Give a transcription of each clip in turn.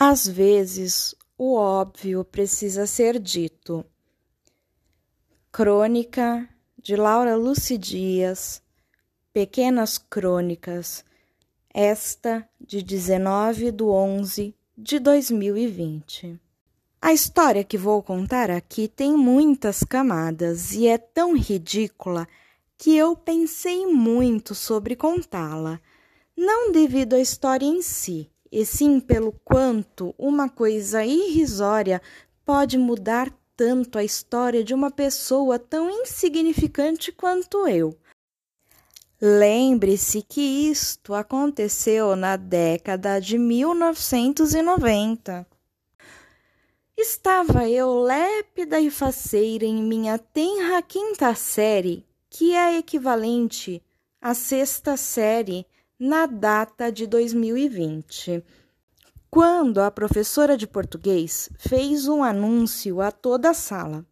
Às vezes, o óbvio precisa ser dito. Crônica de Laura Luci Dias, Pequenas Crônicas, esta de 19 de 11 de 2020. A história que vou contar aqui tem muitas camadas e é tão ridícula que eu pensei muito sobre contá-la, não devido à história em si, e sim pelo quanto uma coisa irrisória pode mudar tanto a história de uma pessoa tão insignificante quanto eu. Lembre-se que isto aconteceu na década de 1990. Estava eu lépida e faceira em minha tenra quinta série, que é equivalente à sexta série na data de 2020, quando a professora de português fez um anúncio a toda a sala.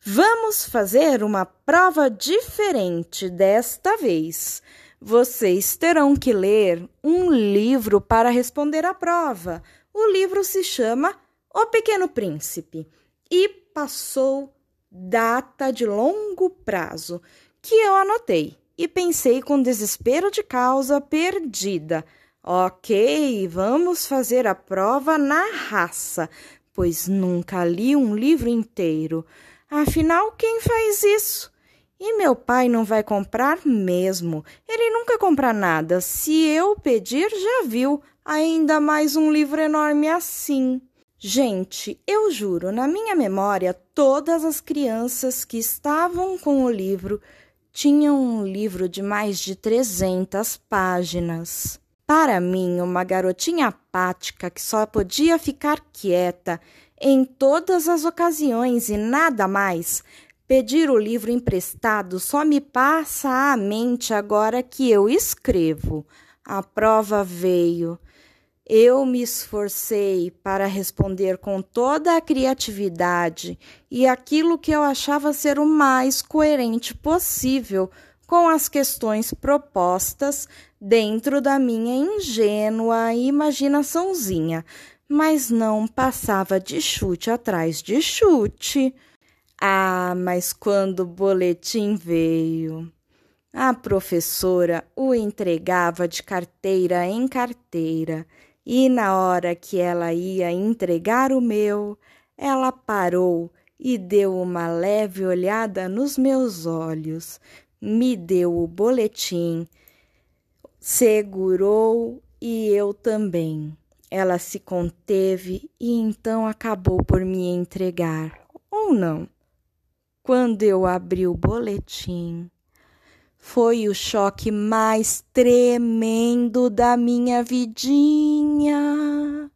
Vamos fazer uma prova diferente desta vez. Vocês terão que ler um livro para responder à prova. O livro se chama O Pequeno Príncipe e passou data de longo prazo, que eu anotei e pensei com desespero de causa perdida. Ok, vamos fazer a prova na raça, pois nunca li um livro inteiro. Afinal, quem faz isso? E meu pai não vai comprar mesmo. Ele nunca compra nada. Se eu pedir, já viu. Ainda mais um livro enorme assim. Gente, eu juro, na minha memória, todas as crianças que estavam com o livro tinham um livro de mais de 300 páginas. Para mim, uma garotinha apática que só podia ficar quieta em todas as ocasiões e nada mais, pedir o livro emprestado só me passa à mente agora que eu escrevo. A prova veio. Eu me esforcei para responder com toda a criatividade e aquilo que eu achava ser o mais coerente possível com as questões propostas dentro da minha ingênua imaginaçãozinha, mas não passava de chute atrás de chute. Ah, mas quando o boletim veio, a professora o entregava de carteira em carteira e na hora que ela ia entregar o meu, ela parou e deu uma leve olhada nos meus olhos, me deu o boletim, segurou e eu também. Ela se conteve e então acabou por me entregar, ou não? Quando eu abri o boletim, foi o choque mais tremendo da minha vidinha.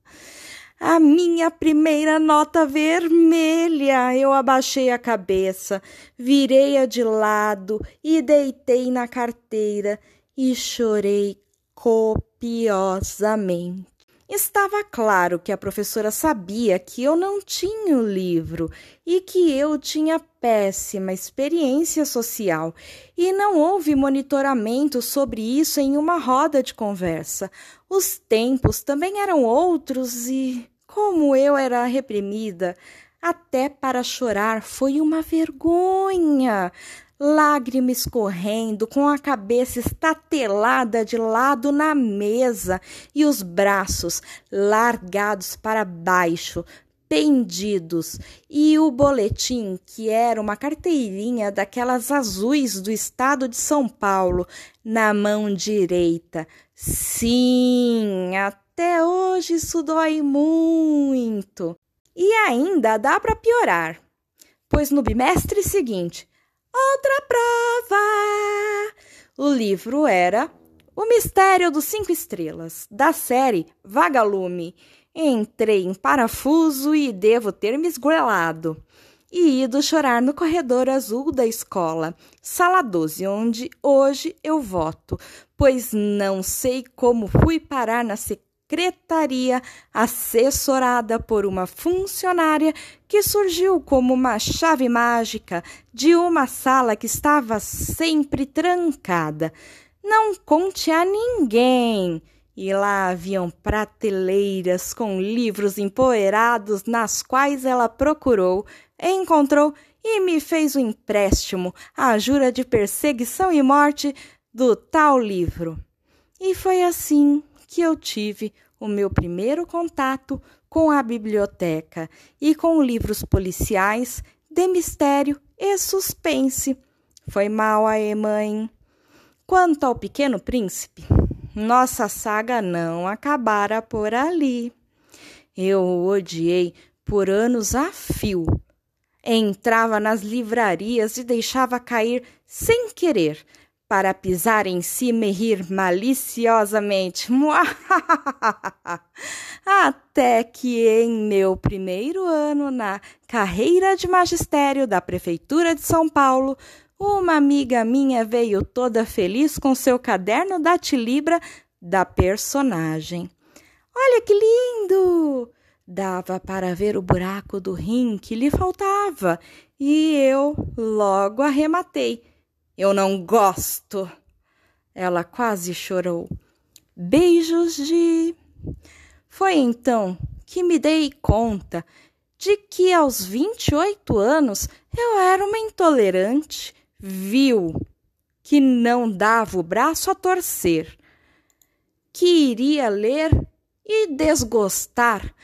A minha primeira nota vermelha. Eu abaixei a cabeça, virei-a de lado e deitei na carteira e chorei copiosamente. Estava claro que a professora sabia que eu não tinha o livro e que eu tinha péssima experiência social, e não houve monitoramento sobre isso em uma roda de conversa. Os tempos também eram outros e, como eu era reprimida, até para chorar foi uma vergonha lágrima escorrendo, com a cabeça estatelada de lado na mesa e os braços largados para baixo, pendidos, e o boletim, que era uma carteirinha daquelas azuis do estado de São Paulo, na mão direita. Sim, até hoje isso dói muito. E ainda dá para piorar, pois no bimestre seguinte Outra prova! O livro era O Mistério dos Cinco Estrelas, da série Vagalume. Entrei em parafuso e devo ter me esgoelado. E ido chorar no corredor azul da escola, sala 12, onde hoje eu voto, pois não sei como fui parar na secretaria secretaria assessorada por uma funcionária que surgiu como uma chave mágica de uma sala que estava sempre trancada. Não conte a ninguém. e lá haviam prateleiras com livros empoeirados, nas quais ela procurou, encontrou e me fez o empréstimo, a jura de perseguição e morte do tal livro. E foi assim que eu tive o meu primeiro contato com a biblioteca e com livros policiais de mistério e suspense. Foi mal aí, mãe. Quanto ao Pequeno Príncipe, nossa saga não acabara por ali. Eu o odiei por anos a fio. Entrava nas livrarias e deixava cair sem querer para pisar em cima e rir maliciosamente. Até que em meu primeiro ano na carreira de magistério da Prefeitura de São Paulo, uma amiga minha veio toda feliz com seu caderno da tilibra da personagem. Olha que lindo! Dava para ver o buraco do rim que lhe faltava, e eu logo arrematei. Eu não gosto. Ela quase chorou. Beijos de. Foi então que me dei conta de que aos 28 anos eu era uma intolerante, vil, que não dava o braço a torcer, que iria ler e desgostar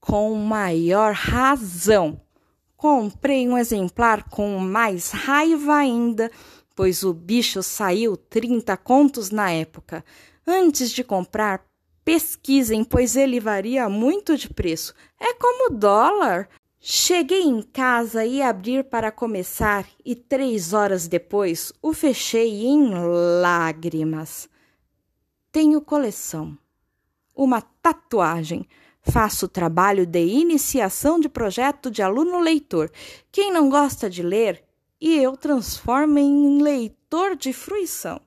com maior razão. Comprei um exemplar com mais raiva ainda pois o bicho saiu 30 contos na época. Antes de comprar, pesquisem, pois ele varia muito de preço. É como dólar. Cheguei em casa e abrir para começar, e três horas depois o fechei em lágrimas. Tenho coleção. Uma tatuagem. Faço trabalho de iniciação de projeto de aluno leitor. Quem não gosta de ler, e eu transformo em leitor de fruição.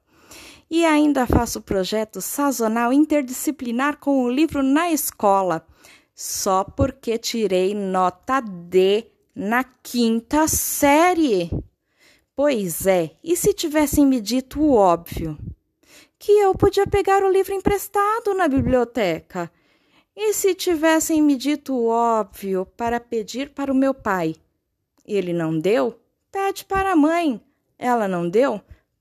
E ainda faço projeto sazonal interdisciplinar com o livro na escola, só porque tirei nota D na quinta série. Pois é, e se tivessem me dito o óbvio? Que eu podia pegar o livro emprestado na biblioteca. E se tivessem me dito o óbvio para pedir para o meu pai? Ele não deu? Pede para a mãe. Ela não deu?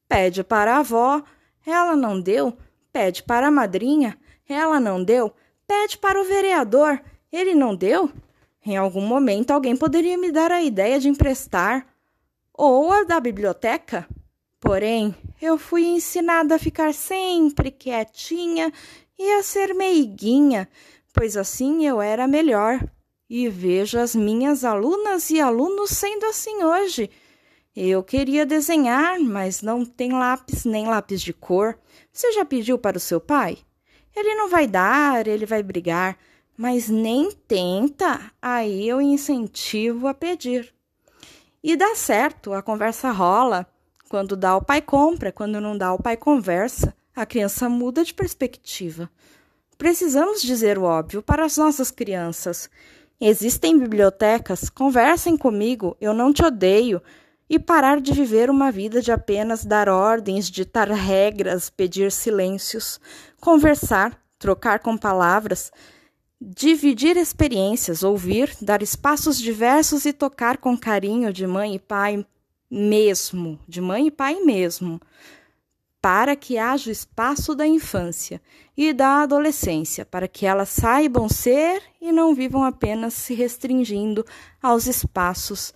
Pede para a avó. Ela não deu? Pede para a madrinha. Ela não deu? Pede para o vereador. Ele não deu? Em algum momento alguém poderia me dar a ideia de emprestar. Ou a da biblioteca. Porém, eu fui ensinada a ficar sempre quietinha e a ser meiguinha, pois assim eu era melhor. E vejo as minhas alunas e alunos sendo assim hoje. Eu queria desenhar, mas não tem lápis nem lápis de cor. Você já pediu para o seu pai? Ele não vai dar, ele vai brigar, mas nem tenta, aí eu incentivo a pedir. E dá certo, a conversa rola. Quando dá, o pai compra, quando não dá, o pai conversa. A criança muda de perspectiva. Precisamos dizer o óbvio para as nossas crianças. Existem bibliotecas, conversem comigo, eu não te odeio e parar de viver uma vida de apenas dar ordens, ditar regras, pedir silêncios, conversar, trocar com palavras, dividir experiências, ouvir, dar espaços diversos e tocar com carinho de mãe e pai mesmo, de mãe e pai mesmo, para que haja o espaço da infância e da adolescência, para que elas saibam ser e não vivam apenas se restringindo aos espaços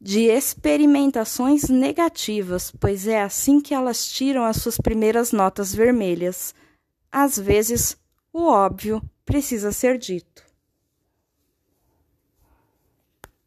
de experimentações negativas, pois é assim que elas tiram as suas primeiras notas vermelhas. Às vezes, o óbvio precisa ser dito.